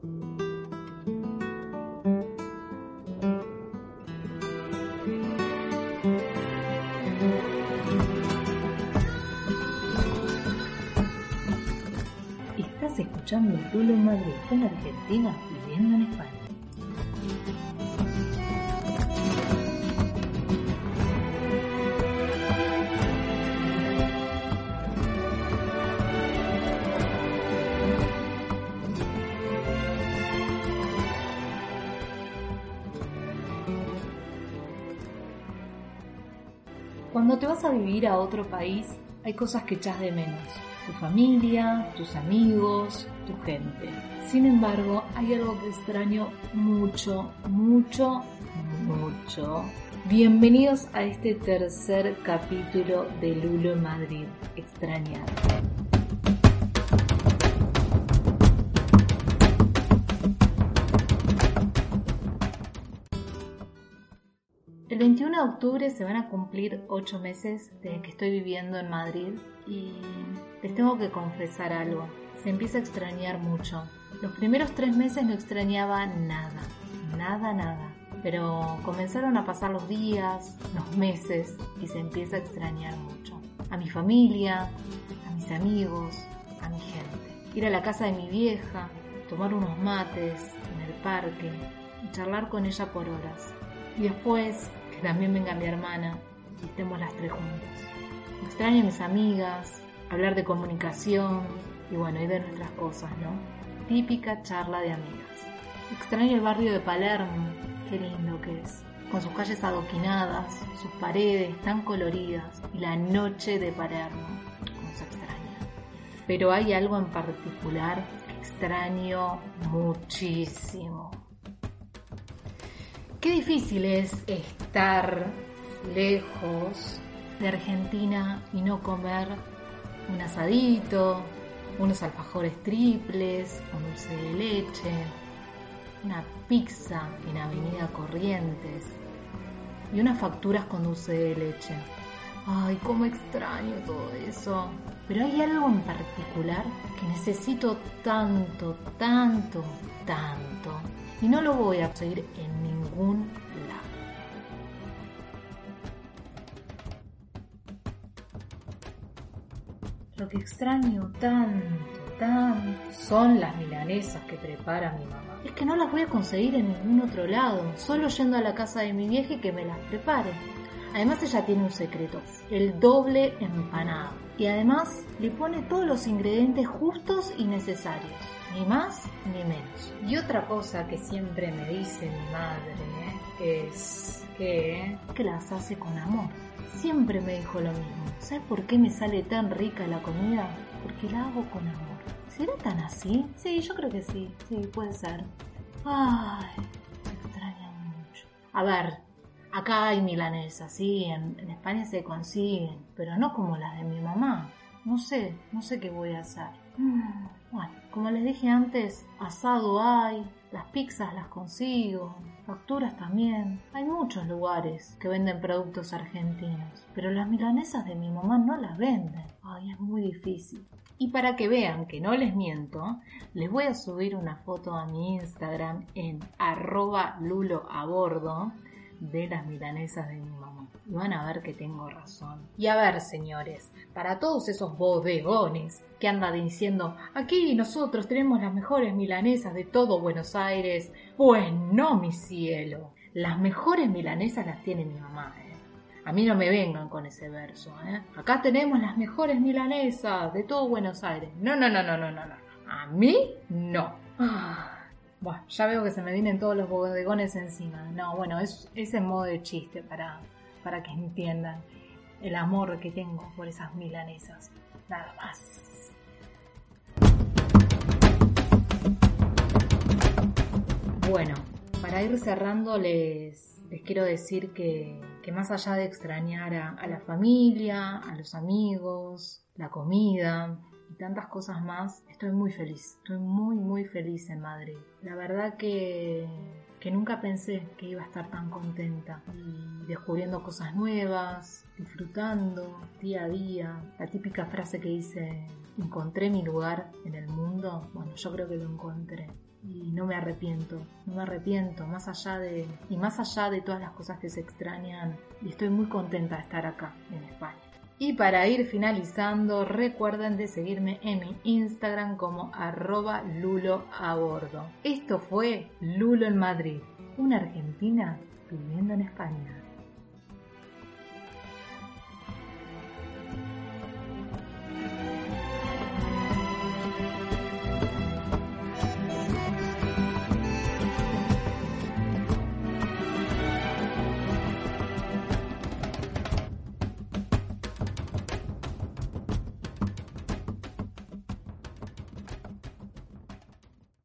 Estás escuchando Lulo en Madrid, una argentina viviendo en España. Cuando te vas a vivir a otro país, hay cosas que echas de menos. Tu familia, tus amigos, tu gente. Sin embargo, hay algo que extraño mucho, mucho, mucho. Bienvenidos a este tercer capítulo de Lulo en Madrid. Extrañar. El 21 de octubre se van a cumplir 8 meses desde que estoy viviendo en Madrid y les tengo que confesar algo. Se empieza a extrañar mucho. Los primeros 3 meses no extrañaba nada, nada, nada. Pero comenzaron a pasar los días, los meses y se empieza a extrañar mucho. A mi familia, a mis amigos, a mi gente. Ir a la casa de mi vieja, tomar unos mates en el parque y charlar con ella por horas. Y después también venga mi hermana y estemos las tres juntas. Extraño a mis amigas, hablar de comunicación y bueno, y de nuestras cosas, ¿no? Típica charla de amigas. Extraño el barrio de Palermo, qué lindo que es, con sus calles adoquinadas, sus paredes tan coloridas y la noche de Palermo, como se extraña. Pero hay algo en particular que extraño muchísimo. Qué difícil es estar lejos de Argentina y no comer un asadito, unos alfajores triples, un dulce de leche, una pizza en Avenida Corrientes y unas facturas con dulce de leche. Ay, cómo extraño todo eso. Pero hay algo en particular que necesito tanto, tanto, tanto. Y no lo voy a conseguir en ningún lado. Lo que extraño tanto, tanto, son las milanesas que prepara mi mamá. Es que no las voy a conseguir en ningún otro lado, solo yendo a la casa de mi vieja y que me las prepare. Además ella tiene un secreto, el doble empanado. Y además le pone todos los ingredientes justos y necesarios, ni más ni menos. Y otra cosa que siempre me dice mi madre es que, que las hace con amor. Siempre me dijo lo mismo. ¿Sabes por qué me sale tan rica la comida? Porque la hago con amor. ¿Será tan así? Sí, yo creo que sí. Sí, puede ser. Ay, me extraña mucho. A ver, acá hay milanesas, sí, en, en España se consiguen, pero no como las de mi mamá. No sé, no sé qué voy a hacer. Bueno, como les dije antes, asado hay, las pizzas las consigo, facturas también. Hay muchos lugares que venden productos argentinos, pero las milanesas de mi mamá no las venden. Ay, es muy difícil. Y para que vean que no les miento, les voy a subir una foto a mi Instagram en arroba a bordo de las milanesas de mi mamá. Y van a ver que tengo razón. Y a ver, señores, para todos esos bodegones que andan diciendo, aquí nosotros tenemos las mejores milanesas de todo Buenos Aires, pues no, mi cielo. Las mejores milanesas las tiene mi mamá, ¿eh? A mí no me vengan con ese verso, ¿eh? Acá tenemos las mejores milanesas de todo Buenos Aires. No, no, no, no, no, no, no. A mí no. Ah. Bueno, ya veo que se me vienen todos los bodegones encima. No, bueno, es, es en modo de chiste para, para que entiendan el amor que tengo por esas milanesas. Nada más. Bueno, para ir cerrando les, quiero decir que, que más allá de extrañar a, la familia, a los amigos, la comida, tantas cosas más, estoy muy feliz, estoy muy muy feliz en Madrid. La verdad que, que nunca pensé que iba a estar tan contenta y descubriendo cosas nuevas, disfrutando día a día. La típica frase que dice, encontré mi lugar en el mundo, bueno, yo creo que lo encontré. Y no me arrepiento, no me arrepiento, más allá de, y más allá de todas las cosas que se extrañan, y estoy muy contenta de estar acá, en España. Y para ir finalizando, recuerden de seguirme en mi Instagram como arroba lulo a bordo. Esto fue Lulo en Madrid, una argentina viviendo en España.